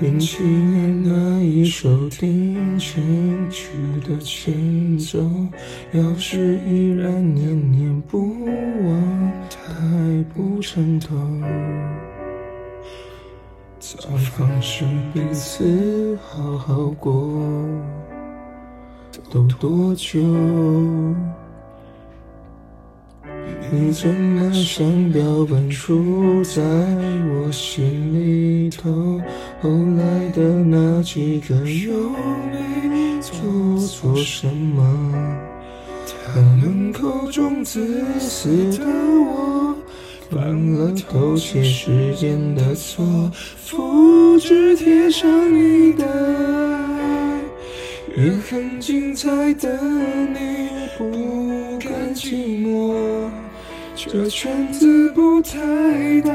零七年那一首定情曲的前奏，要是依然念念不忘，太不称头。早放手彼此好好过，都多久？你怎么像标本杵在我心里头？后来的那几个又没做错什么？他们口中自私的我，犯了偷窃时间的错，复制贴上你的爱，也很精彩的你不甘寂寞。这圈子不太大，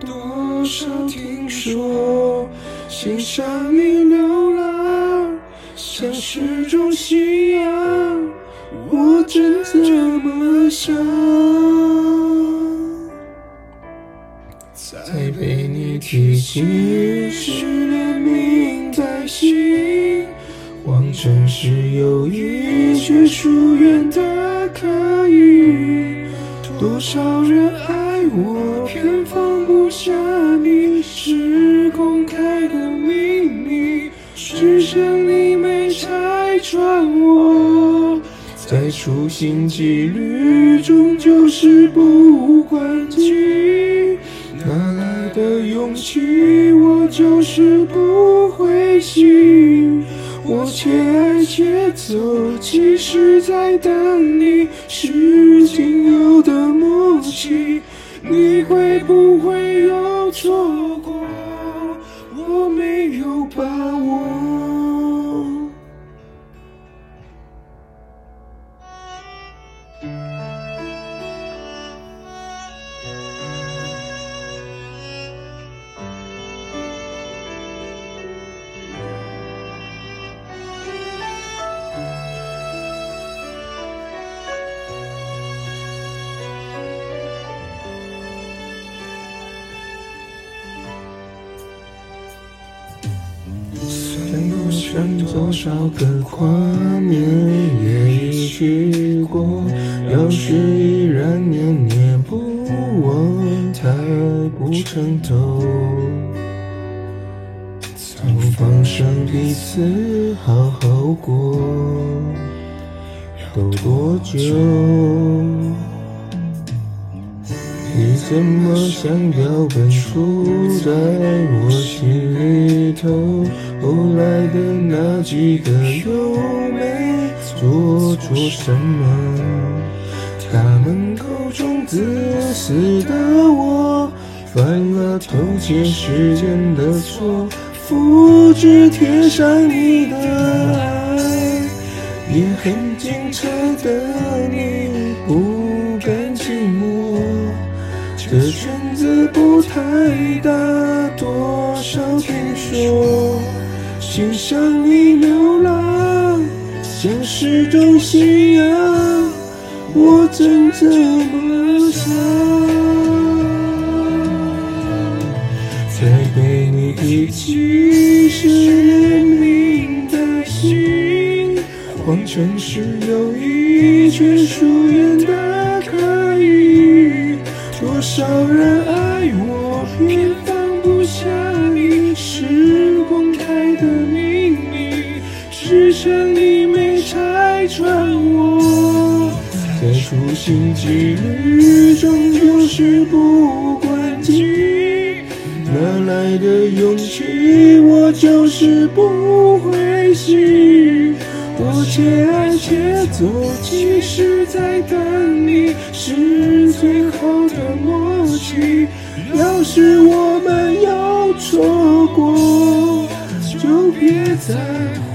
多少听说，欣赏你流浪，像是种信仰，我真这么想。再被你提起，是连名带姓，往城市友谊，却疏远的可。多少人爱我，偏放不下你，是公开的秘密，只剩你没拆穿我。再处心积虑，终究是不关己。哪来的勇气？我就是不灰心。我且爱且走，其实在等你，是仅有的默契。你会不会又错过？我没有把握。算过剩多少个画面，也一起过。要是依然念念不忘，太不称头。早放生彼此好好过，都多久？你怎么像标本杵在我心里头？后来的那几个又没做错什么？他们口中自私的我，犯了偷窃时间的错，复制贴上你的爱，也很精彩的你这圈子不太大，多少听说，欣赏你流浪，像是种信仰，我真这么想。再被你提起，是连名带姓，谎称是友谊，却疏远的。少人爱我，偏放不下你，是公开的秘密，只剩你没拆穿我。再处心积虑，终究是不关己。哪来的勇气？我就是不灰心。我且爱且走，其实在等你，是最后的默契。要是我们要错过，就别再。